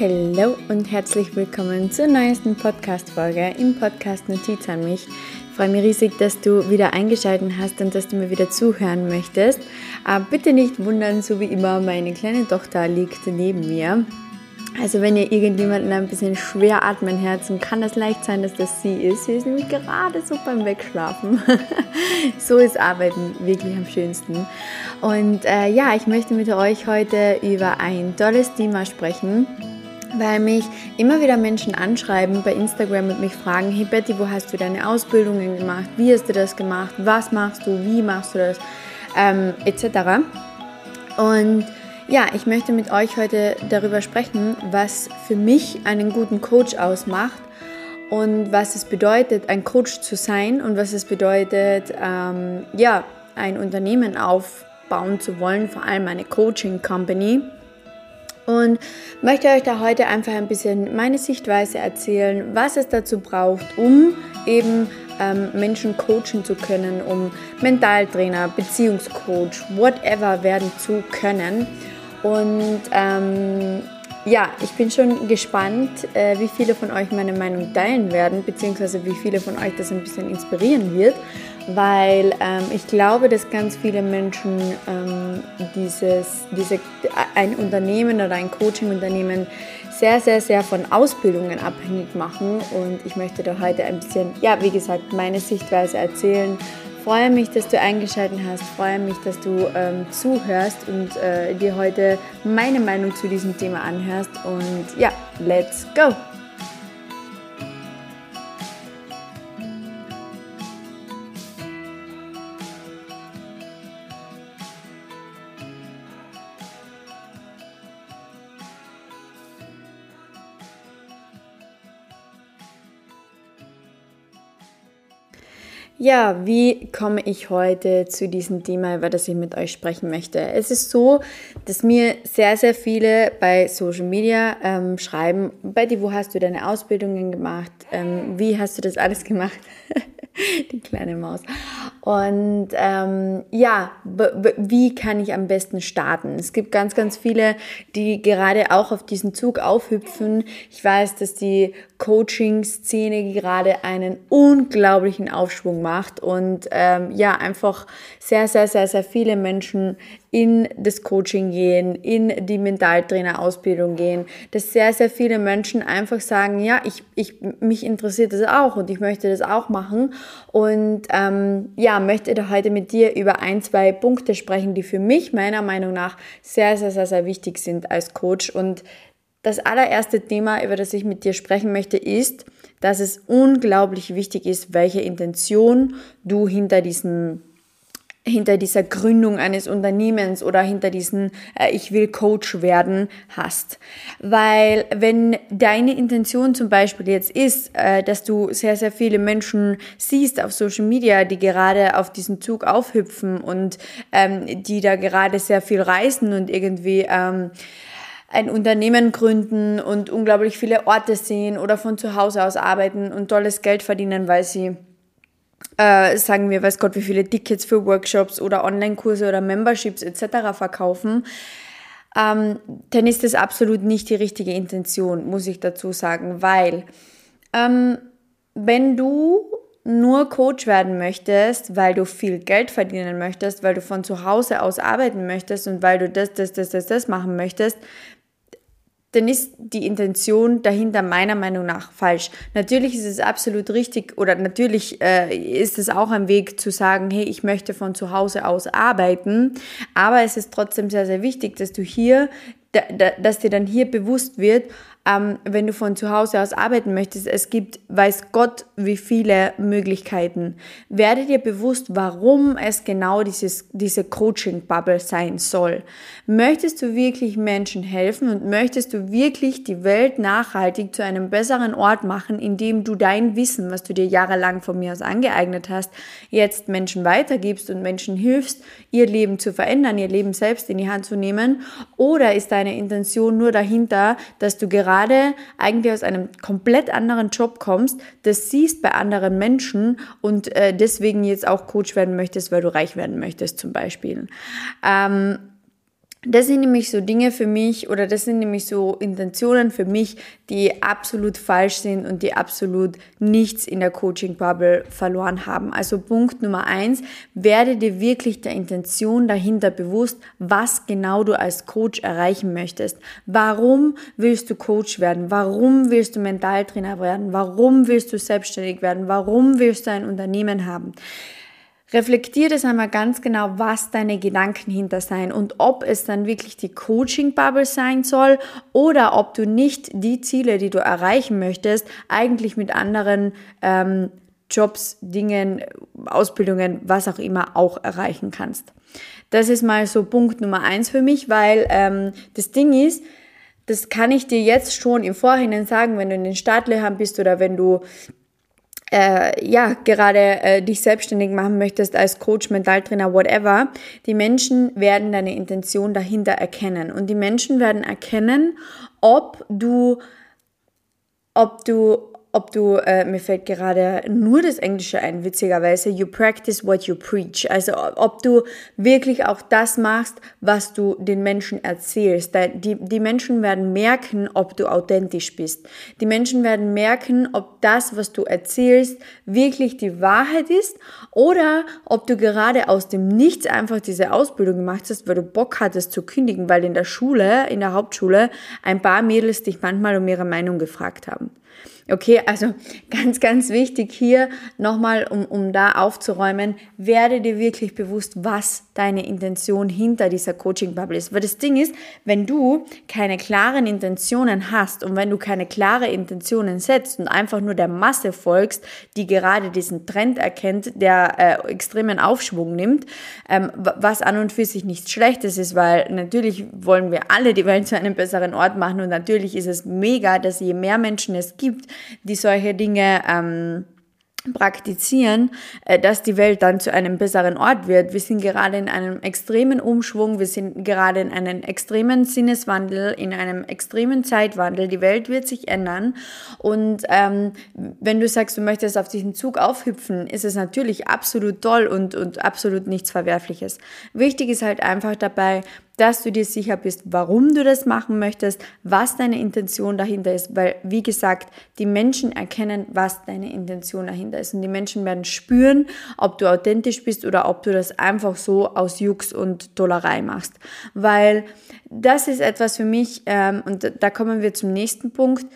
Hallo und herzlich willkommen zur neuesten Podcast-Folge im Podcast Notiz an mich. Ich freue mich riesig, dass du wieder eingeschaltet hast und dass du mir wieder zuhören möchtest. Aber bitte nicht wundern, so wie immer, meine kleine Tochter liegt neben mir. Also wenn ihr irgendjemanden ein bisschen schwer atmen Herzen, kann das leicht sein, dass das sie ist. Sie ist nämlich gerade so beim Wegschlafen. so ist Arbeiten wirklich am schönsten. Und äh, ja, ich möchte mit euch heute über ein tolles Thema sprechen weil mich immer wieder Menschen anschreiben bei Instagram und mich fragen, hey Betty, wo hast du deine Ausbildungen gemacht? Wie hast du das gemacht? Was machst du? Wie machst du das? Ähm, etc. Und ja, ich möchte mit euch heute darüber sprechen, was für mich einen guten Coach ausmacht und was es bedeutet, ein Coach zu sein und was es bedeutet, ähm, ja, ein Unternehmen aufbauen zu wollen, vor allem eine Coaching Company und möchte euch da heute einfach ein bisschen meine Sichtweise erzählen, was es dazu braucht, um eben ähm, Menschen coachen zu können, um Mentaltrainer, Beziehungscoach, whatever werden zu können. Und ähm, ja, ich bin schon gespannt, äh, wie viele von euch meine Meinung teilen werden, beziehungsweise wie viele von euch das ein bisschen inspirieren wird weil ähm, ich glaube, dass ganz viele Menschen ähm, dieses, diese, ein Unternehmen oder ein Coaching-Unternehmen sehr, sehr, sehr von Ausbildungen abhängig machen. Und ich möchte da heute ein bisschen, ja, wie gesagt, meine Sichtweise erzählen. Freue mich, dass du eingeschaltet hast, freue mich, dass du ähm, zuhörst und äh, dir heute meine Meinung zu diesem Thema anhörst. Und ja, let's go! Ja, wie komme ich heute zu diesem Thema, über das ich mit euch sprechen möchte? Es ist so, dass mir sehr, sehr viele bei Social Media ähm, schreiben, Betty, wo hast du deine Ausbildungen gemacht? Ähm, wie hast du das alles gemacht? Die kleine Maus. Und ähm, ja, wie kann ich am besten starten? Es gibt ganz, ganz viele, die gerade auch auf diesen Zug aufhüpfen. Ich weiß, dass die Coaching-Szene gerade einen unglaublichen Aufschwung macht und ähm, ja, einfach sehr, sehr, sehr, sehr viele Menschen in das Coaching gehen, in die Mentaltrainer-Ausbildung gehen, dass sehr, sehr viele Menschen einfach sagen, ja, ich, ich, mich interessiert das auch und ich möchte das auch machen. Und ähm, ja, möchte da heute mit dir über ein, zwei Punkte sprechen, die für mich meiner Meinung nach sehr, sehr, sehr, sehr wichtig sind als Coach. Und das allererste Thema, über das ich mit dir sprechen möchte, ist, dass es unglaublich wichtig ist, welche Intention du hinter diesem hinter dieser Gründung eines Unternehmens oder hinter diesen äh, ich will Coach werden hast. Weil wenn deine Intention zum Beispiel jetzt ist, äh, dass du sehr, sehr viele Menschen siehst auf Social Media, die gerade auf diesen Zug aufhüpfen und ähm, die da gerade sehr viel reisen und irgendwie ähm, ein Unternehmen gründen und unglaublich viele Orte sehen oder von zu Hause aus arbeiten und tolles Geld verdienen, weil sie äh, sagen wir, weiß Gott, wie viele Tickets für Workshops oder Online-Kurse oder Memberships etc. verkaufen, ähm, dann ist das absolut nicht die richtige Intention, muss ich dazu sagen, weil ähm, wenn du nur Coach werden möchtest, weil du viel Geld verdienen möchtest, weil du von zu Hause aus arbeiten möchtest und weil du das, das, das, das, das machen möchtest, dann ist die Intention dahinter meiner Meinung nach falsch. Natürlich ist es absolut richtig oder natürlich äh, ist es auch ein Weg zu sagen, hey, ich möchte von zu Hause aus arbeiten, aber es ist trotzdem sehr, sehr wichtig, dass du hier, da, da, dass dir dann hier bewusst wird, ähm, wenn du von zu Hause aus arbeiten möchtest, es gibt, weiß Gott, wie viele Möglichkeiten. Werde dir bewusst, warum es genau dieses, diese Coaching-Bubble sein soll. Möchtest du wirklich Menschen helfen und möchtest du wirklich die Welt nachhaltig zu einem besseren Ort machen, indem du dein Wissen, was du dir jahrelang von mir aus angeeignet hast, jetzt Menschen weitergibst und Menschen hilfst, ihr Leben zu verändern, ihr Leben selbst in die Hand zu nehmen? Oder ist deine Intention nur dahinter, dass du gerade gerade eigentlich aus einem komplett anderen Job kommst, das siehst bei anderen Menschen und äh, deswegen jetzt auch Coach werden möchtest, weil du reich werden möchtest zum Beispiel. Ähm, das sind nämlich so Dinge für mich oder das sind nämlich so Intentionen für mich, die absolut falsch sind und die absolut nichts in der Coaching-Bubble verloren haben. Also Punkt Nummer eins, werde dir wirklich der Intention dahinter bewusst, was genau du als Coach erreichen möchtest. Warum willst du Coach werden? Warum willst du Mentaltrainer werden? Warum willst du selbstständig werden? Warum willst du ein Unternehmen haben? Reflektier das einmal ganz genau, was deine Gedanken hinter sein und ob es dann wirklich die Coaching-Bubble sein soll oder ob du nicht die Ziele, die du erreichen möchtest, eigentlich mit anderen ähm, Jobs, Dingen, Ausbildungen, was auch immer auch erreichen kannst. Das ist mal so Punkt Nummer eins für mich, weil ähm, das Ding ist, das kann ich dir jetzt schon im Vorhinein sagen, wenn du in den Startlöchern bist oder wenn du äh, ja, gerade äh, dich selbstständig machen möchtest als Coach, Mentaltrainer, whatever, die Menschen werden deine Intention dahinter erkennen. Und die Menschen werden erkennen, ob du, ob du ob du, äh, mir fällt gerade nur das Englische ein, witzigerweise, you practice what you preach. Also ob du wirklich auch das machst, was du den Menschen erzählst. Die, die Menschen werden merken, ob du authentisch bist. Die Menschen werden merken, ob das, was du erzählst, wirklich die Wahrheit ist oder ob du gerade aus dem Nichts einfach diese Ausbildung gemacht hast, weil du Bock hattest zu kündigen, weil in der Schule, in der Hauptschule, ein paar Mädels dich manchmal um ihre Meinung gefragt haben. Okay, also ganz, ganz wichtig hier nochmal, um, um da aufzuräumen, werde dir wirklich bewusst, was deine Intention hinter dieser Coaching-Bubble ist. Weil das Ding ist, wenn du keine klaren Intentionen hast und wenn du keine klare Intentionen setzt und einfach nur der Masse folgst, die gerade diesen Trend erkennt, der äh, extremen Aufschwung nimmt, ähm, was an und für sich nichts Schlechtes ist, weil natürlich wollen wir alle die Welt zu einem besseren Ort machen und natürlich ist es mega, dass je mehr Menschen es gibt, die solche Dinge ähm, praktizieren, äh, dass die Welt dann zu einem besseren Ort wird. Wir sind gerade in einem extremen Umschwung, wir sind gerade in einem extremen Sinneswandel, in einem extremen Zeitwandel. Die Welt wird sich ändern und ähm, wenn du sagst, du möchtest auf diesen Zug aufhüpfen, ist es natürlich absolut toll und, und absolut nichts Verwerfliches. Wichtig ist halt einfach dabei, dass du dir sicher bist, warum du das machen möchtest, was deine Intention dahinter ist, weil, wie gesagt, die Menschen erkennen, was deine Intention dahinter ist und die Menschen werden spüren, ob du authentisch bist oder ob du das einfach so aus Jux und Dollerei machst, weil das ist etwas für mich ähm, und da kommen wir zum nächsten Punkt,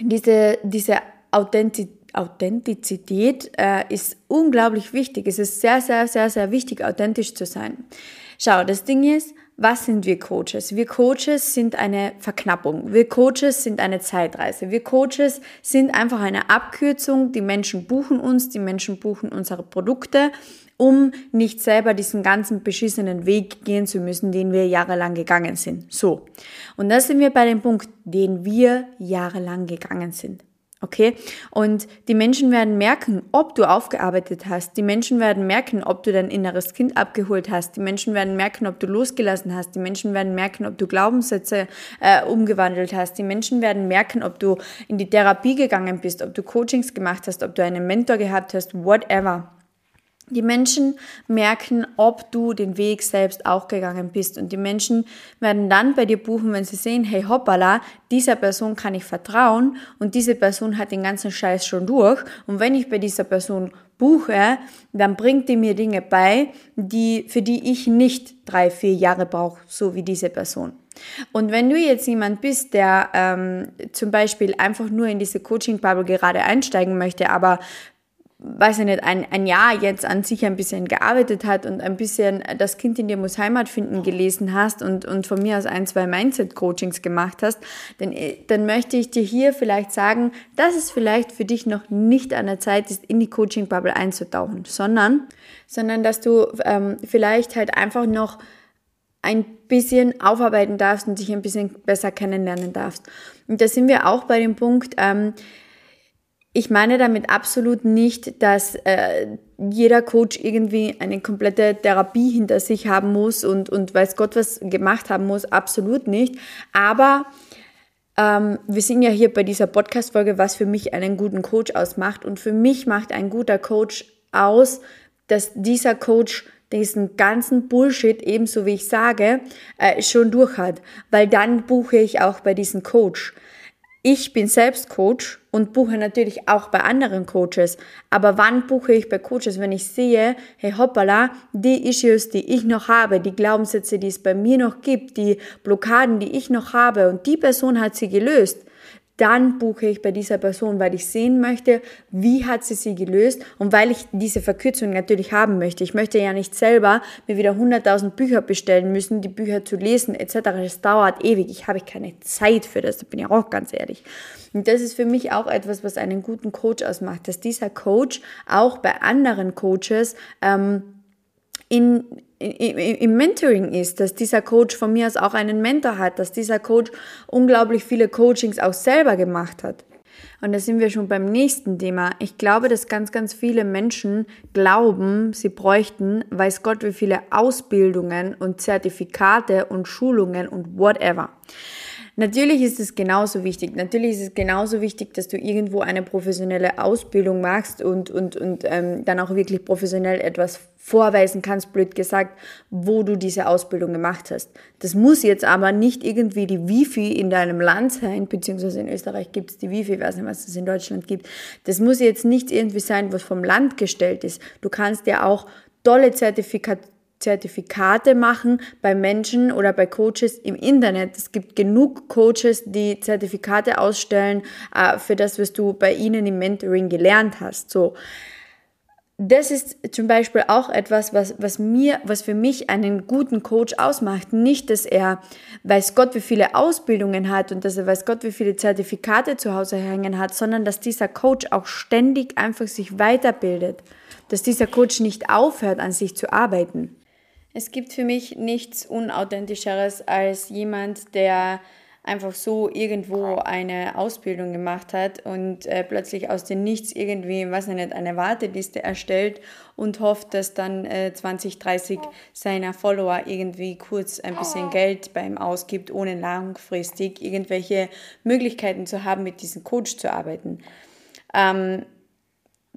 diese, diese Authentizität Authentizität äh, ist unglaublich wichtig. Es ist sehr, sehr, sehr, sehr wichtig, authentisch zu sein. Schau, das Ding ist, was sind wir Coaches? Wir Coaches sind eine Verknappung. Wir Coaches sind eine Zeitreise. Wir Coaches sind einfach eine Abkürzung. Die Menschen buchen uns, die Menschen buchen unsere Produkte, um nicht selber diesen ganzen beschissenen Weg gehen zu müssen, den wir jahrelang gegangen sind. So. Und da sind wir bei dem Punkt, den wir jahrelang gegangen sind. Okay? Und die Menschen werden merken, ob du aufgearbeitet hast. Die Menschen werden merken, ob du dein inneres Kind abgeholt hast. Die Menschen werden merken, ob du losgelassen hast. Die Menschen werden merken, ob du Glaubenssätze äh, umgewandelt hast. Die Menschen werden merken, ob du in die Therapie gegangen bist, ob du Coachings gemacht hast, ob du einen Mentor gehabt hast, whatever. Die Menschen merken, ob du den Weg selbst auch gegangen bist. Und die Menschen werden dann bei dir buchen, wenn sie sehen, hey hoppala, dieser Person kann ich vertrauen und diese Person hat den ganzen Scheiß schon durch. Und wenn ich bei dieser Person buche, dann bringt die mir Dinge bei, die, für die ich nicht drei, vier Jahre brauche, so wie diese Person. Und wenn du jetzt jemand bist, der ähm, zum Beispiel einfach nur in diese Coaching-Bubble gerade einsteigen möchte, aber weiß ich nicht, ein, ein Jahr jetzt an sich ein bisschen gearbeitet hat und ein bisschen das Kind in dir muss Heimat finden gelesen hast und, und von mir aus ein, zwei Mindset-Coachings gemacht hast, dann, dann möchte ich dir hier vielleicht sagen, dass es vielleicht für dich noch nicht an der Zeit ist, in die Coaching-Bubble einzutauchen, sondern, sondern dass du ähm, vielleicht halt einfach noch ein bisschen aufarbeiten darfst und dich ein bisschen besser kennenlernen darfst. Und da sind wir auch bei dem Punkt, ähm, ich meine damit absolut nicht, dass äh, jeder Coach irgendwie eine komplette Therapie hinter sich haben muss und, und weiß Gott was gemacht haben muss. Absolut nicht. Aber ähm, wir sind ja hier bei dieser Podcast-Folge, was für mich einen guten Coach ausmacht. Und für mich macht ein guter Coach aus, dass dieser Coach diesen ganzen Bullshit, ebenso wie ich sage, äh, schon durch hat. Weil dann buche ich auch bei diesem Coach. Ich bin selbst Coach und buche natürlich auch bei anderen Coaches. Aber wann buche ich bei Coaches? Wenn ich sehe, hey hoppala, die Issues, die ich noch habe, die Glaubenssätze, die es bei mir noch gibt, die Blockaden, die ich noch habe und die Person hat sie gelöst, dann buche ich bei dieser Person, weil ich sehen möchte, wie hat sie sie gelöst und weil ich diese Verkürzung natürlich haben möchte. Ich möchte ja nicht selber mir wieder 100.000 Bücher bestellen müssen, die Bücher zu lesen etc. Das dauert ewig. Ich habe keine Zeit für das, da bin ich auch ganz ehrlich. Und das ist für mich auch etwas, was einen guten Coach ausmacht, dass dieser Coach auch bei anderen Coaches ähm, in, im Mentoring ist, dass dieser Coach von mir aus auch einen Mentor hat, dass dieser Coach unglaublich viele Coachings auch selber gemacht hat. Und da sind wir schon beim nächsten Thema. Ich glaube, dass ganz, ganz viele Menschen glauben, sie bräuchten, weiß Gott, wie viele Ausbildungen und Zertifikate und Schulungen und whatever. Natürlich ist es genauso wichtig. Natürlich ist es genauso wichtig, dass du irgendwo eine professionelle Ausbildung machst und, und, und ähm, dann auch wirklich professionell etwas vorweisen kannst, blöd gesagt, wo du diese Ausbildung gemacht hast. Das muss jetzt aber nicht irgendwie die Wifi in deinem Land sein, beziehungsweise in Österreich gibt es die Wifi, ich weiß nicht, was es in Deutschland gibt. Das muss jetzt nicht irgendwie sein, was vom Land gestellt ist. Du kannst ja auch tolle Zertifikate Zertifikate machen bei Menschen oder bei Coaches im Internet. Es gibt genug Coaches, die Zertifikate ausstellen äh, für das, was du bei ihnen im Mentoring gelernt hast. So. Das ist zum Beispiel auch etwas, was, was mir, was für mich einen guten Coach ausmacht. Nicht, dass er weiß Gott, wie viele Ausbildungen hat und dass er weiß Gott, wie viele Zertifikate zu Hause hängen hat, sondern dass dieser Coach auch ständig einfach sich weiterbildet. Dass dieser Coach nicht aufhört, an sich zu arbeiten. Es gibt für mich nichts Unauthentischeres als jemand, der einfach so irgendwo eine Ausbildung gemacht hat und äh, plötzlich aus dem Nichts irgendwie, was nicht, eine Warteliste erstellt und hofft, dass dann äh, 20, 30 seiner Follower irgendwie kurz ein bisschen Geld beim ausgibt, ohne langfristig irgendwelche Möglichkeiten zu haben, mit diesem Coach zu arbeiten. Ähm,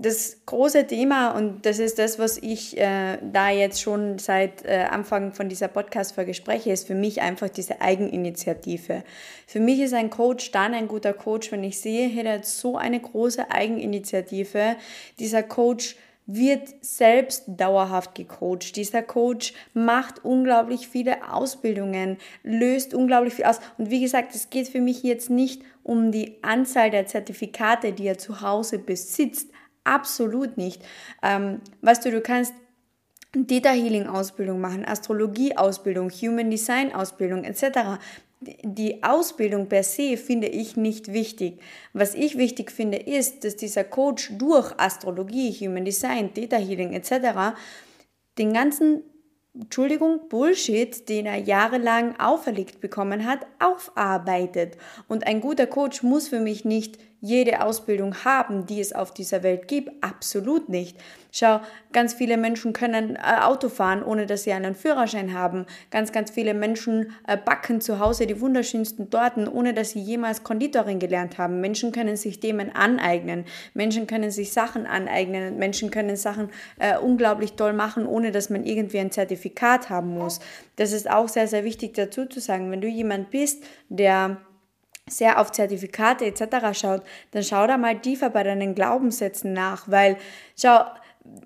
das große Thema, und das ist das, was ich äh, da jetzt schon seit äh, Anfang von dieser Podcast-Folge spreche, ist für mich einfach diese Eigeninitiative. Für mich ist ein Coach dann ein guter Coach, wenn ich sehe, hey, der hat so eine große Eigeninitiative. Dieser Coach wird selbst dauerhaft gecoacht. Dieser Coach macht unglaublich viele Ausbildungen, löst unglaublich viel aus. Und wie gesagt, es geht für mich jetzt nicht um die Anzahl der Zertifikate, die er zu Hause besitzt, Absolut nicht. Ähm, weißt du, du kannst Data Healing Ausbildung machen, Astrologie Ausbildung, Human Design Ausbildung etc. Die Ausbildung per se finde ich nicht wichtig. Was ich wichtig finde, ist, dass dieser Coach durch Astrologie, Human Design, Data Healing etc. den ganzen Entschuldigung, Bullshit, den er jahrelang auferlegt bekommen hat, aufarbeitet. Und ein guter Coach muss für mich nicht jede Ausbildung haben, die es auf dieser Welt gibt. Absolut nicht. Schau, ganz viele Menschen können äh, Auto fahren, ohne dass sie einen Führerschein haben. Ganz, ganz viele Menschen äh, backen zu Hause die wunderschönsten Torten, ohne dass sie jemals Konditorin gelernt haben. Menschen können sich Themen aneignen. Menschen können sich Sachen aneignen. Menschen können Sachen äh, unglaublich toll machen, ohne dass man irgendwie ein Zertifikat haben muss. Das ist auch sehr, sehr wichtig dazu zu sagen. Wenn du jemand bist, der sehr auf Zertifikate etc. schaut, dann schau da mal tiefer bei deinen Glaubenssätzen nach, weil schau,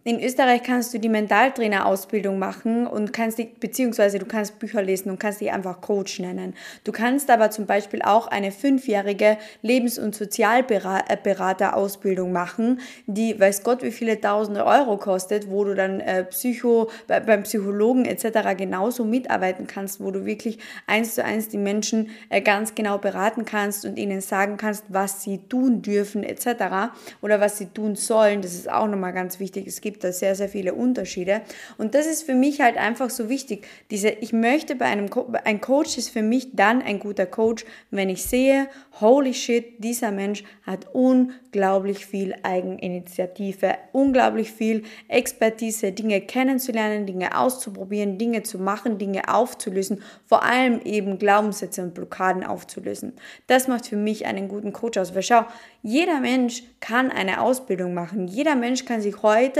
in Österreich kannst du die Mentaltrainer-Ausbildung machen und kannst die, beziehungsweise du kannst Bücher lesen und kannst dich einfach Coach nennen. Du kannst aber zum Beispiel auch eine fünfjährige Lebens- und Sozialberater-Ausbildung machen, die weiß Gott wie viele tausende Euro kostet, wo du dann äh, Psycho, bei, beim Psychologen etc. genauso mitarbeiten kannst, wo du wirklich eins zu eins die Menschen äh, ganz genau beraten kannst und ihnen sagen kannst, was sie tun dürfen etc. oder was sie tun sollen. Das ist auch nochmal ganz wichtig es gibt da sehr, sehr viele Unterschiede. Und das ist für mich halt einfach so wichtig. Diese, ich möchte bei einem, Co ein Coach ist für mich dann ein guter Coach, wenn ich sehe, holy shit, dieser Mensch hat unglaublich viel Eigeninitiative, unglaublich viel Expertise, Dinge kennenzulernen, Dinge auszuprobieren, Dinge zu machen, Dinge aufzulösen, vor allem eben Glaubenssätze und Blockaden aufzulösen. Das macht für mich einen guten Coach aus. Weil schau, jeder Mensch kann eine Ausbildung machen. Jeder Mensch kann sich heute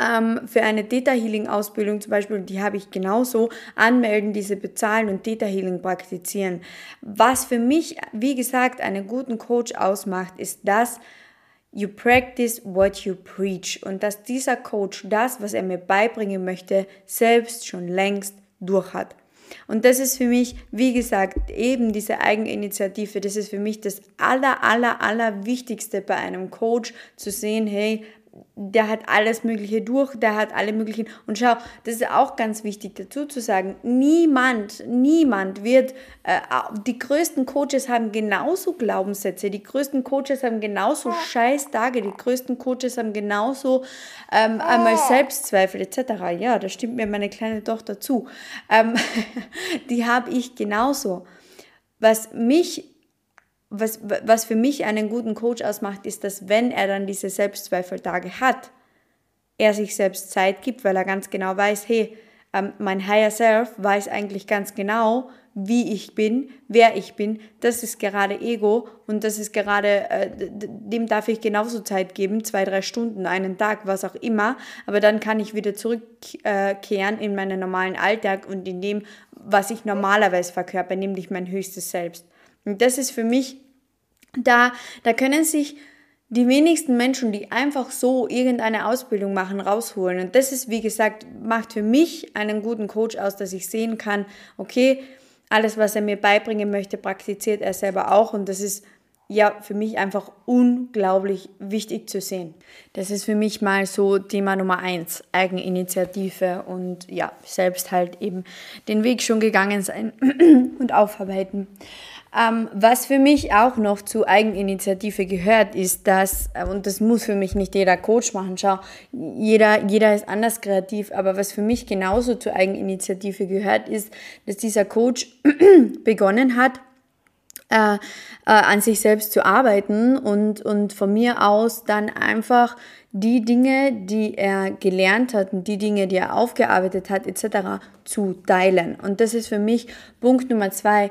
ähm, für eine Theta Healing Ausbildung zum Beispiel, die habe ich genauso, anmelden, diese bezahlen und Theta Healing praktizieren. Was für mich, wie gesagt, einen guten Coach ausmacht, ist das, You practice what you preach. Und dass dieser Coach das, was er mir beibringen möchte, selbst schon längst durch hat. Und das ist für mich, wie gesagt, eben diese Eigeninitiative, das ist für mich das aller, aller, aller Wichtigste bei einem Coach zu sehen, hey, der hat alles Mögliche durch, der hat alle möglichen. Und schau, das ist auch ganz wichtig dazu zu sagen, niemand, niemand wird, äh, die größten Coaches haben genauso Glaubenssätze, die größten Coaches haben genauso scheiß Tage, die größten Coaches haben genauso ähm, einmal Selbstzweifel etc. Ja, da stimmt mir meine kleine Tochter zu. Ähm, die habe ich genauso. Was mich was, was für mich einen guten Coach ausmacht, ist, dass wenn er dann diese Selbstzweifeltage hat, er sich selbst Zeit gibt, weil er ganz genau weiß, hey, ähm, mein Higher Self weiß eigentlich ganz genau, wie ich bin, wer ich bin. Das ist gerade Ego und das ist gerade, äh, dem darf ich genauso Zeit geben, zwei, drei Stunden, einen Tag, was auch immer. Aber dann kann ich wieder zurückkehren in meinen normalen Alltag und in dem, was ich normalerweise verkörper, nämlich mein höchstes Selbst. Und das ist für mich, da, da können sich die wenigsten Menschen, die einfach so irgendeine Ausbildung machen, rausholen. Und das ist, wie gesagt, macht für mich einen guten Coach aus, dass ich sehen kann, okay, alles, was er mir beibringen möchte, praktiziert er selber auch. Und das ist ja für mich einfach unglaublich wichtig zu sehen. Das ist für mich mal so Thema Nummer eins, Eigeninitiative und ja, selbst halt eben den Weg schon gegangen sein und aufarbeiten. Ähm, was für mich auch noch zu Eigeninitiative gehört, ist, dass, äh, und das muss für mich nicht jeder Coach machen, schau, jeder, jeder ist anders kreativ, aber was für mich genauso zu Eigeninitiative gehört, ist, dass dieser Coach begonnen hat, äh, äh, an sich selbst zu arbeiten und, und von mir aus dann einfach die Dinge, die er gelernt hat und die Dinge, die er aufgearbeitet hat, etc. zu teilen. Und das ist für mich Punkt Nummer zwei.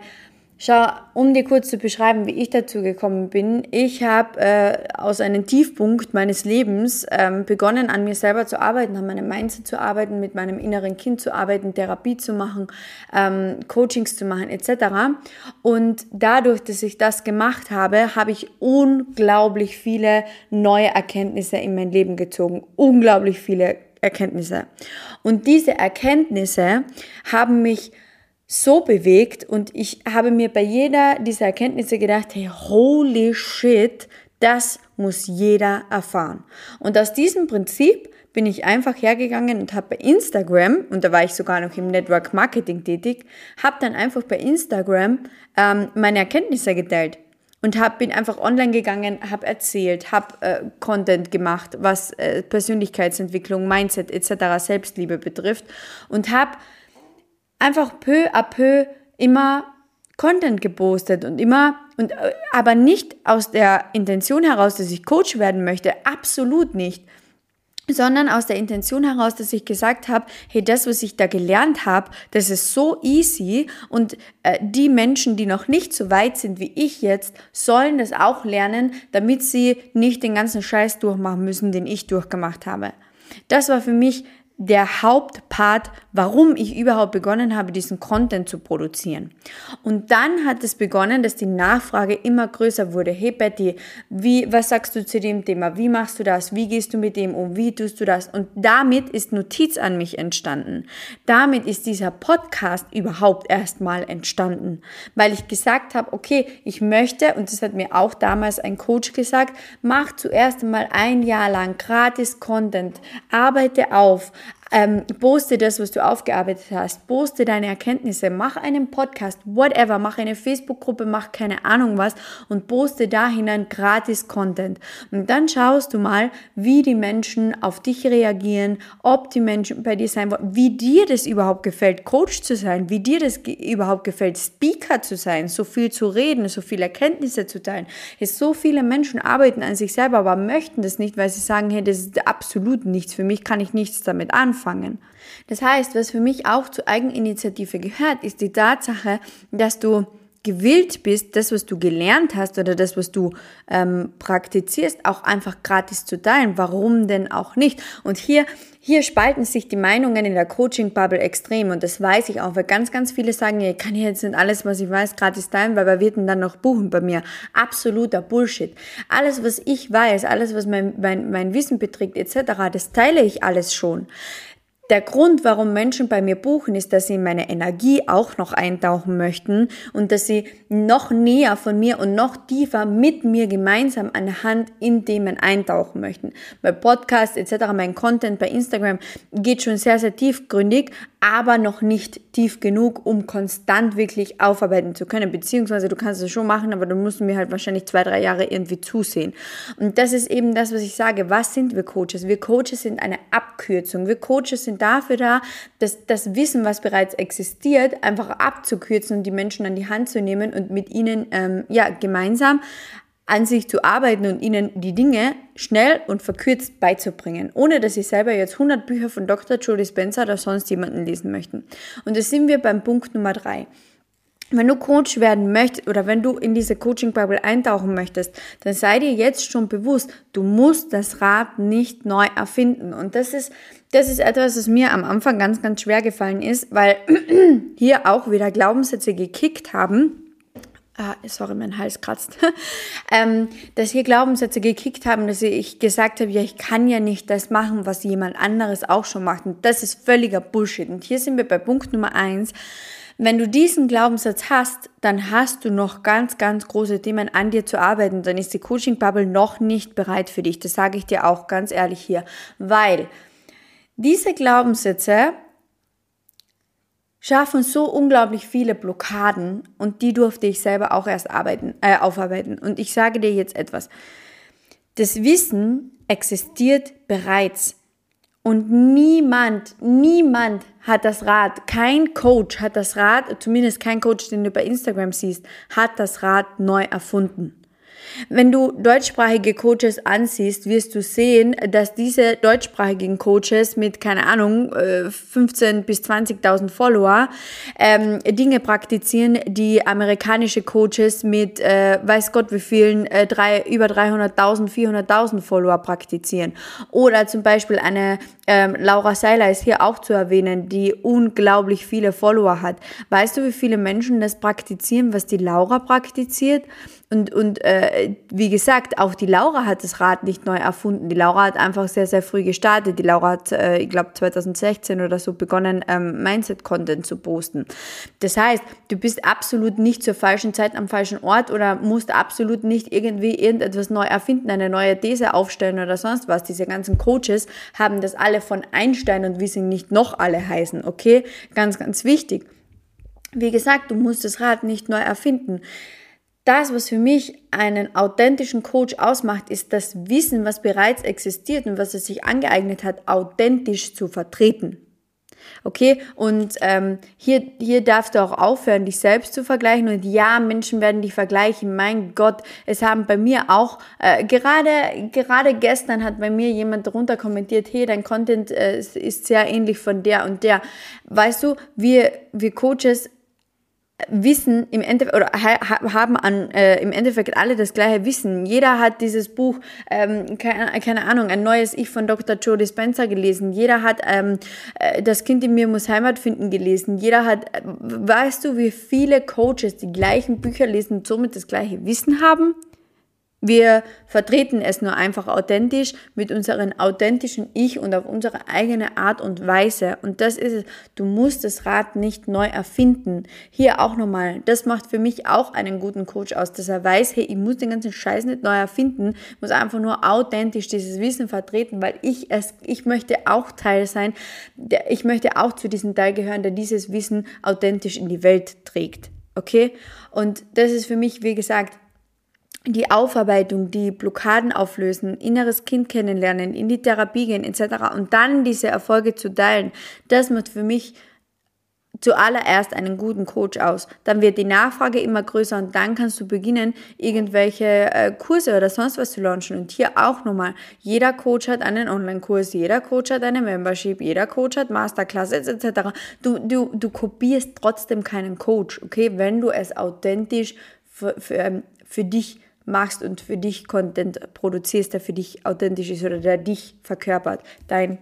Schau, um dir kurz zu beschreiben, wie ich dazu gekommen bin. Ich habe äh, aus einem Tiefpunkt meines Lebens ähm, begonnen, an mir selber zu arbeiten, an meinem Mindset zu arbeiten, mit meinem inneren Kind zu arbeiten, Therapie zu machen, ähm, Coachings zu machen, etc. Und dadurch, dass ich das gemacht habe, habe ich unglaublich viele neue Erkenntnisse in mein Leben gezogen. Unglaublich viele Erkenntnisse. Und diese Erkenntnisse haben mich so bewegt und ich habe mir bei jeder dieser Erkenntnisse gedacht, hey, holy shit, das muss jeder erfahren. Und aus diesem Prinzip bin ich einfach hergegangen und habe bei Instagram, und da war ich sogar noch im Network Marketing tätig, habe dann einfach bei Instagram ähm, meine Erkenntnisse geteilt und hab, bin einfach online gegangen, habe erzählt, habe äh, Content gemacht, was äh, Persönlichkeitsentwicklung, Mindset etc., Selbstliebe betrifft und habe einfach peu à peu immer Content gepostet und immer und äh, aber nicht aus der Intention heraus, dass ich Coach werden möchte, absolut nicht, sondern aus der Intention heraus, dass ich gesagt habe, hey, das, was ich da gelernt habe, das ist so easy und äh, die Menschen, die noch nicht so weit sind wie ich jetzt, sollen das auch lernen, damit sie nicht den ganzen Scheiß durchmachen müssen, den ich durchgemacht habe. Das war für mich der Hauptpart, warum ich überhaupt begonnen habe, diesen Content zu produzieren. Und dann hat es begonnen, dass die Nachfrage immer größer wurde. Hey Betty, wie, was sagst du zu dem Thema? Wie machst du das? Wie gehst du mit dem um? Wie tust du das? Und damit ist Notiz an mich entstanden. Damit ist dieser Podcast überhaupt erstmal entstanden, weil ich gesagt habe, okay, ich möchte, und das hat mir auch damals ein Coach gesagt, mach zuerst einmal ein Jahr lang gratis Content, arbeite auf, ähm, poste das, was du aufgearbeitet hast. Poste deine Erkenntnisse. Mach einen Podcast, whatever. Mach eine Facebook-Gruppe, mach keine Ahnung was und poste da hinein gratis Content. Und dann schaust du mal, wie die Menschen auf dich reagieren, ob die Menschen bei dir sein wollen, wie dir das überhaupt gefällt, Coach zu sein, wie dir das überhaupt gefällt, Speaker zu sein, so viel zu reden, so viele Erkenntnisse zu teilen. Jetzt so viele Menschen arbeiten an sich selber, aber möchten das nicht, weil sie sagen, hey, das ist absolut nichts. Für mich kann ich nichts damit anfangen anfangen. Das heißt, was für mich auch zur Eigeninitiative gehört, ist die Tatsache, dass du gewillt bist, das, was du gelernt hast oder das, was du ähm, praktizierst, auch einfach gratis zu teilen. Warum denn auch nicht? Und hier, hier spalten sich die Meinungen in der Coaching-Bubble extrem und das weiß ich auch, weil ganz, ganz viele sagen, ich kann jetzt nicht alles, was ich weiß, gratis teilen, weil wer wird denn dann noch buchen bei mir? Absoluter Bullshit. Alles, was ich weiß, alles, was mein, mein, mein Wissen beträgt, etc., das teile ich alles schon. Der Grund, warum Menschen bei mir buchen, ist, dass sie in meine Energie auch noch eintauchen möchten und dass sie noch näher von mir und noch tiefer mit mir gemeinsam an Hand in Themen eintauchen möchten. Bei Podcasts etc., mein Content bei Instagram geht schon sehr, sehr tiefgründig, aber noch nicht tief genug, um konstant wirklich aufarbeiten zu können. Beziehungsweise du kannst es schon machen, aber du musst mir halt wahrscheinlich zwei, drei Jahre irgendwie zusehen. Und das ist eben das, was ich sage. Was sind wir Coaches? Wir Coaches sind eine Abkürzung. Wir Coaches sind dafür da, dass das Wissen, was bereits existiert, einfach abzukürzen und die Menschen an die Hand zu nehmen und mit ihnen ähm, ja gemeinsam an sich zu arbeiten und ihnen die Dinge schnell und verkürzt beizubringen, ohne dass sie selber jetzt 100 Bücher von Dr. Joe Spencer oder sonst jemanden lesen möchten. Und das sind wir beim Punkt Nummer drei. Wenn du Coach werden möchtest oder wenn du in diese Coaching-Bubble eintauchen möchtest, dann sei dir jetzt schon bewusst, du musst das Rad nicht neu erfinden. Und das ist, das ist etwas, was mir am Anfang ganz, ganz schwer gefallen ist, weil hier auch wieder Glaubenssätze gekickt haben, ah, sorry, mein Hals kratzt, ähm, dass hier Glaubenssätze gekickt haben, dass ich gesagt habe, ja, ich kann ja nicht das machen, was jemand anderes auch schon macht. Und das ist völliger Bullshit. Und hier sind wir bei Punkt Nummer eins. Wenn du diesen Glaubenssatz hast, dann hast du noch ganz, ganz große Themen an dir zu arbeiten. Dann ist die Coaching-Bubble noch nicht bereit für dich. Das sage ich dir auch ganz ehrlich hier. Weil diese Glaubenssätze schaffen so unglaublich viele Blockaden und die durfte ich selber auch erst arbeiten, äh, aufarbeiten. Und ich sage dir jetzt etwas. Das Wissen existiert bereits. Und niemand, niemand hat das Rad, kein Coach hat das Rad, zumindest kein Coach, den du bei Instagram siehst, hat das Rad neu erfunden. Wenn du deutschsprachige Coaches ansiehst, wirst du sehen, dass diese deutschsprachigen Coaches mit, keine Ahnung, 15 äh, bis 20.000 Follower ähm, Dinge praktizieren, die amerikanische Coaches mit, äh, weiß Gott wie vielen, äh, drei, über 300.000, 400.000 Follower praktizieren. Oder zum Beispiel eine ähm, Laura Seiler ist hier auch zu erwähnen, die unglaublich viele Follower hat. Weißt du, wie viele Menschen das praktizieren, was die Laura praktiziert? Und, und äh, wie gesagt, auch die Laura hat das Rad nicht neu erfunden. Die Laura hat einfach sehr, sehr früh gestartet. Die Laura hat, äh, ich glaube, 2016 oder so begonnen, ähm, Mindset-Content zu posten. Das heißt, du bist absolut nicht zur falschen Zeit am falschen Ort oder musst absolut nicht irgendwie irgendetwas neu erfinden, eine neue These aufstellen oder sonst was. Diese ganzen Coaches haben das alle von Einstein und wie sie nicht noch alle heißen, okay? Ganz, ganz wichtig. Wie gesagt, du musst das Rad nicht neu erfinden das, was für mich einen authentischen Coach ausmacht, ist das Wissen, was bereits existiert und was er sich angeeignet hat, authentisch zu vertreten. Okay, und ähm, hier, hier darfst du auch aufhören, dich selbst zu vergleichen. Und ja, Menschen werden dich vergleichen. Mein Gott, es haben bei mir auch, äh, gerade, gerade gestern hat bei mir jemand darunter kommentiert, hey, dein Content äh, ist sehr ähnlich von der und der. Weißt du, wir, wir Coaches wissen im Endeffekt oder haben an, äh, im Endeffekt alle das gleiche Wissen. Jeder hat dieses Buch, ähm, keine, keine Ahnung, ein neues Ich von Dr. Joe Dispenza gelesen. Jeder hat ähm, äh, Das Kind in mir muss Heimat finden gelesen. Jeder hat, äh, weißt du, wie viele Coaches die gleichen Bücher lesen und somit das gleiche Wissen haben? Wir vertreten es nur einfach authentisch mit unserem authentischen Ich und auf unsere eigene Art und Weise. Und das ist es. Du musst das Rad nicht neu erfinden. Hier auch nochmal. Das macht für mich auch einen guten Coach aus, dass er weiß, hey, ich muss den ganzen Scheiß nicht neu erfinden, muss einfach nur authentisch dieses Wissen vertreten, weil ich es, ich möchte auch Teil sein. Ich möchte auch zu diesem Teil gehören, der dieses Wissen authentisch in die Welt trägt. Okay? Und das ist für mich, wie gesagt, die Aufarbeitung, die Blockaden auflösen, inneres Kind kennenlernen, in die Therapie gehen etc. und dann diese Erfolge zu teilen, das macht für mich zuallererst einen guten Coach aus. Dann wird die Nachfrage immer größer und dann kannst du beginnen, irgendwelche äh, Kurse oder sonst was zu launchen. Und hier auch nochmal, jeder Coach hat einen Online-Kurs, jeder Coach hat eine Membership, jeder Coach hat Masterclasses etc. Du, du, du kopierst trotzdem keinen Coach, okay, wenn du es authentisch für, für, ähm, für dich machst und für dich Content produzierst, der für dich authentisch ist oder der dich verkörpert, dein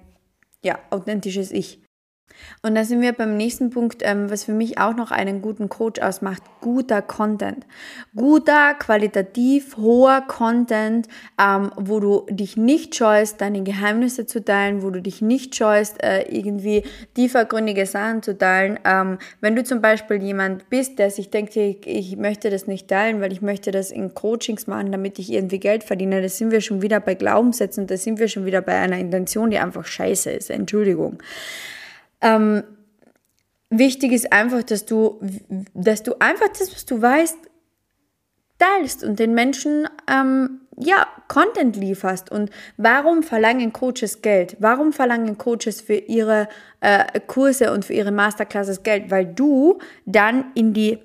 ja, authentisches Ich. Und da sind wir beim nächsten Punkt, ähm, was für mich auch noch einen guten Coach ausmacht, guter Content. Guter, qualitativ hoher Content, ähm, wo du dich nicht scheust, deine Geheimnisse zu teilen, wo du dich nicht scheust, äh, irgendwie tiefergründige Sachen zu teilen. Ähm, wenn du zum Beispiel jemand bist, der sich denkt, ich, ich möchte das nicht teilen, weil ich möchte das in Coachings machen, damit ich irgendwie Geld verdiene, da sind wir schon wieder bei Glaubenssätzen, da sind wir schon wieder bei einer Intention, die einfach scheiße ist. Entschuldigung. Ähm, wichtig ist einfach, dass du, dass du einfach das, was du weißt, teilst und den Menschen ähm, ja Content lieferst. Und warum verlangen Coaches Geld? Warum verlangen Coaches für ihre äh, Kurse und für ihre Masterclasses Geld? Weil du dann in die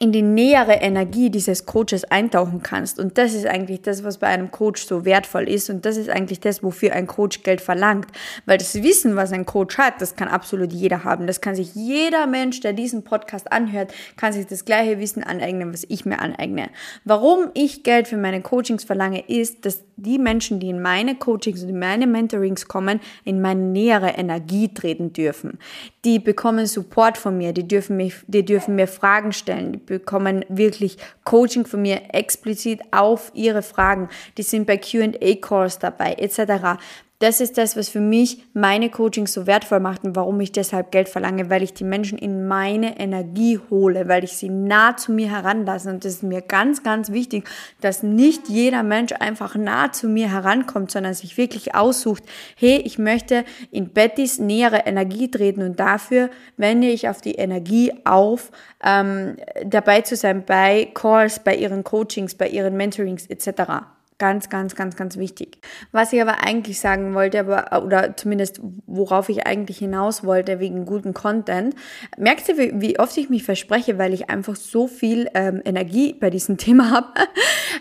in die nähere Energie dieses Coaches eintauchen kannst. Und das ist eigentlich das, was bei einem Coach so wertvoll ist. Und das ist eigentlich das, wofür ein Coach Geld verlangt. Weil das Wissen, was ein Coach hat, das kann absolut jeder haben. Das kann sich jeder Mensch, der diesen Podcast anhört, kann sich das gleiche Wissen aneignen, was ich mir aneigne. Warum ich Geld für meine Coachings verlange, ist, dass die Menschen, die in meine Coachings und in meine Mentorings kommen, in meine nähere Energie treten dürfen. Die bekommen Support von mir, die dürfen, mich, die dürfen mir Fragen stellen, die bekommen wirklich Coaching von mir explizit auf ihre Fragen. Die sind bei QA-Calls dabei, etc. Das ist das, was für mich meine Coachings so wertvoll macht und warum ich deshalb Geld verlange, weil ich die Menschen in meine Energie hole, weil ich sie nah zu mir heranlasse. Und das ist mir ganz, ganz wichtig, dass nicht jeder Mensch einfach nah zu mir herankommt, sondern sich wirklich aussucht, hey, ich möchte in Bettys nähere Energie treten und dafür wende ich auf die Energie auf, ähm, dabei zu sein bei Calls, bei ihren Coachings, bei ihren Mentorings etc. Ganz, ganz, ganz, ganz wichtig. Was ich aber eigentlich sagen wollte, aber, oder zumindest worauf ich eigentlich hinaus wollte, wegen guten Content, merkst du, wie, wie oft ich mich verspreche, weil ich einfach so viel ähm, Energie bei diesem Thema habe.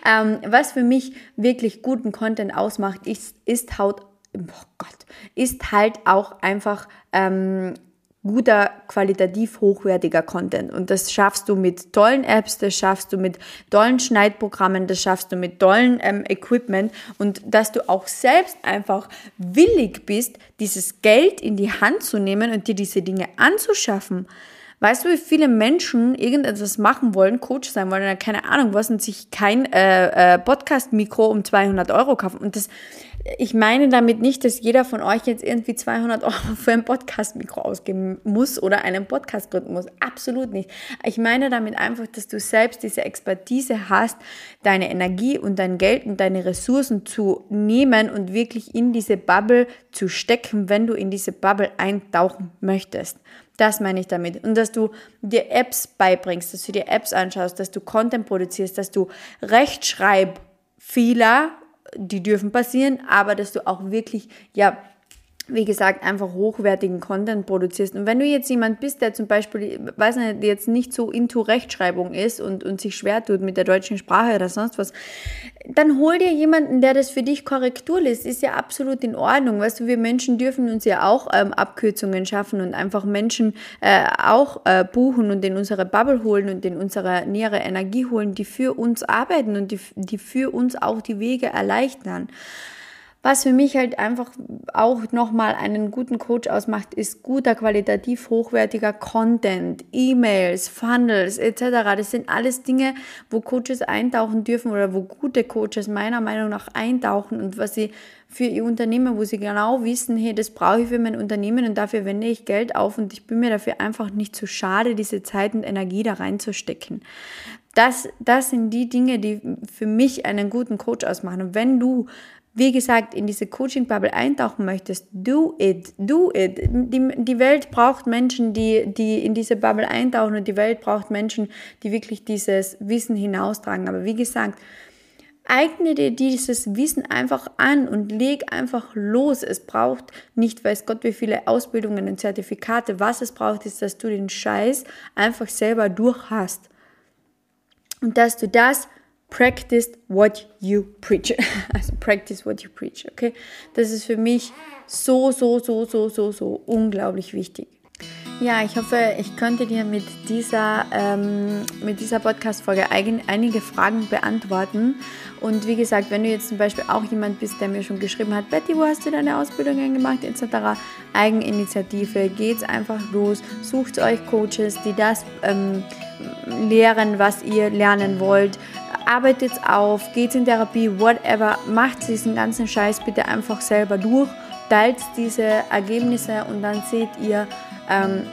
ähm, was für mich wirklich guten Content ausmacht, ist, ist halt, oh Gott, ist halt auch einfach ähm, guter, qualitativ hochwertiger Content. Und das schaffst du mit tollen Apps, das schaffst du mit tollen Schneidprogrammen, das schaffst du mit tollen ähm, Equipment und dass du auch selbst einfach willig bist, dieses Geld in die Hand zu nehmen und dir diese Dinge anzuschaffen. Weißt du, wie viele Menschen irgendetwas machen wollen, Coach sein wollen, keine Ahnung was, und sich kein äh, äh, Podcast-Mikro um 200 Euro kaufen? Und das, ich meine damit nicht, dass jeder von euch jetzt irgendwie 200 Euro für ein Podcast-Mikro ausgeben muss oder einen Podcast gründen muss. Absolut nicht. Ich meine damit einfach, dass du selbst diese Expertise hast, deine Energie und dein Geld und deine Ressourcen zu nehmen und wirklich in diese Bubble zu stecken, wenn du in diese Bubble eintauchen möchtest. Das meine ich damit. Und dass du dir Apps beibringst, dass du dir Apps anschaust, dass du Content produzierst, dass du Rechtschreibfehler die dürfen passieren, aber dass du auch wirklich, ja, wie gesagt, einfach hochwertigen Content produzierst. Und wenn du jetzt jemand bist, der zum Beispiel, weiß nicht, jetzt nicht so into Rechtschreibung ist und, und sich schwer tut mit der deutschen Sprache oder sonst was, dann hol dir jemanden, der das für dich Korrektur liest. Ist ja absolut in Ordnung. Weißt du, wir Menschen dürfen uns ja auch ähm, Abkürzungen schaffen und einfach Menschen äh, auch äh, buchen und in unsere Bubble holen und in unsere nähere Energie holen, die für uns arbeiten und die, die für uns auch die Wege erleichtern. Was für mich halt einfach auch nochmal einen guten Coach ausmacht, ist guter, qualitativ hochwertiger Content, E-Mails, Funnels etc. Das sind alles Dinge, wo Coaches eintauchen dürfen oder wo gute Coaches meiner Meinung nach eintauchen und was sie für ihr Unternehmen, wo sie genau wissen, hey, das brauche ich für mein Unternehmen und dafür wende ich Geld auf und ich bin mir dafür einfach nicht zu schade, diese Zeit und Energie da reinzustecken. Das, das sind die Dinge, die für mich einen guten Coach ausmachen. Und wenn du wie gesagt, in diese Coaching-Bubble eintauchen möchtest, do it, do it. Die, die Welt braucht Menschen, die, die in diese Bubble eintauchen und die Welt braucht Menschen, die wirklich dieses Wissen hinaustragen. Aber wie gesagt, eigne dir dieses Wissen einfach an und leg einfach los. Es braucht nicht, weiß Gott, wie viele Ausbildungen und Zertifikate. Was es braucht, ist, dass du den Scheiß einfach selber durch hast. Und dass du das practice what you preach. Also practice what you preach, okay? Das ist für mich so, so, so, so, so, so unglaublich wichtig. Ja, ich hoffe, ich konnte dir mit dieser, ähm, dieser Podcast-Folge einige Fragen beantworten. Und wie gesagt, wenn du jetzt zum Beispiel auch jemand bist, der mir schon geschrieben hat, Betty, wo hast du deine Ausbildungen gemacht, etc., Eigeninitiative, geht's einfach los, sucht euch Coaches, die das ähm, lehren, was ihr lernen wollt. Arbeitet auf, geht in Therapie, whatever, macht diesen ganzen Scheiß bitte einfach selber durch, teilt diese Ergebnisse und dann seht ihr, ähm,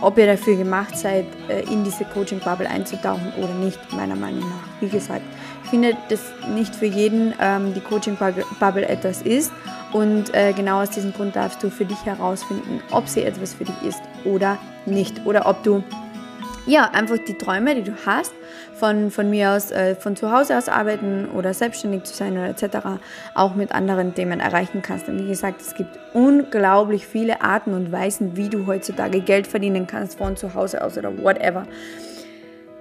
ob ihr dafür gemacht seid, äh, in diese Coaching-Bubble einzutauchen oder nicht, meiner Meinung nach. Wie gesagt, ich finde, dass nicht für jeden ähm, die Coaching-Bubble etwas ist und äh, genau aus diesem Grund darfst du für dich herausfinden, ob sie etwas für dich ist oder nicht oder ob du ja, einfach die Träume, die du hast, von, von mir aus, äh, von zu Hause aus arbeiten oder selbstständig zu sein oder etc., auch mit anderen Themen erreichen kannst. Und wie gesagt, es gibt unglaublich viele Arten und Weisen, wie du heutzutage Geld verdienen kannst, von zu Hause aus oder whatever.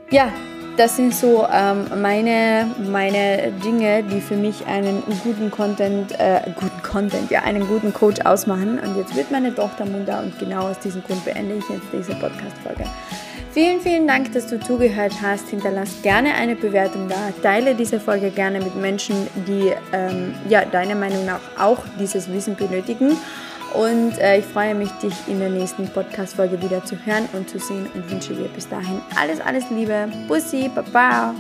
Ja, das sind so ähm, meine, meine Dinge, die für mich einen guten Content, äh, guten Content, ja, einen guten Coach ausmachen. Und jetzt wird meine Tochter munter und genau aus diesem Grund beende ich jetzt diese Podcast-Folge. Vielen, vielen Dank, dass du zugehört hast. Hinterlass gerne eine Bewertung da. Teile diese Folge gerne mit Menschen, die ähm, ja, deiner Meinung nach auch dieses Wissen benötigen. Und äh, ich freue mich, dich in der nächsten Podcast-Folge wieder zu hören und zu sehen und wünsche dir bis dahin alles, alles Liebe. Bussi, Baba.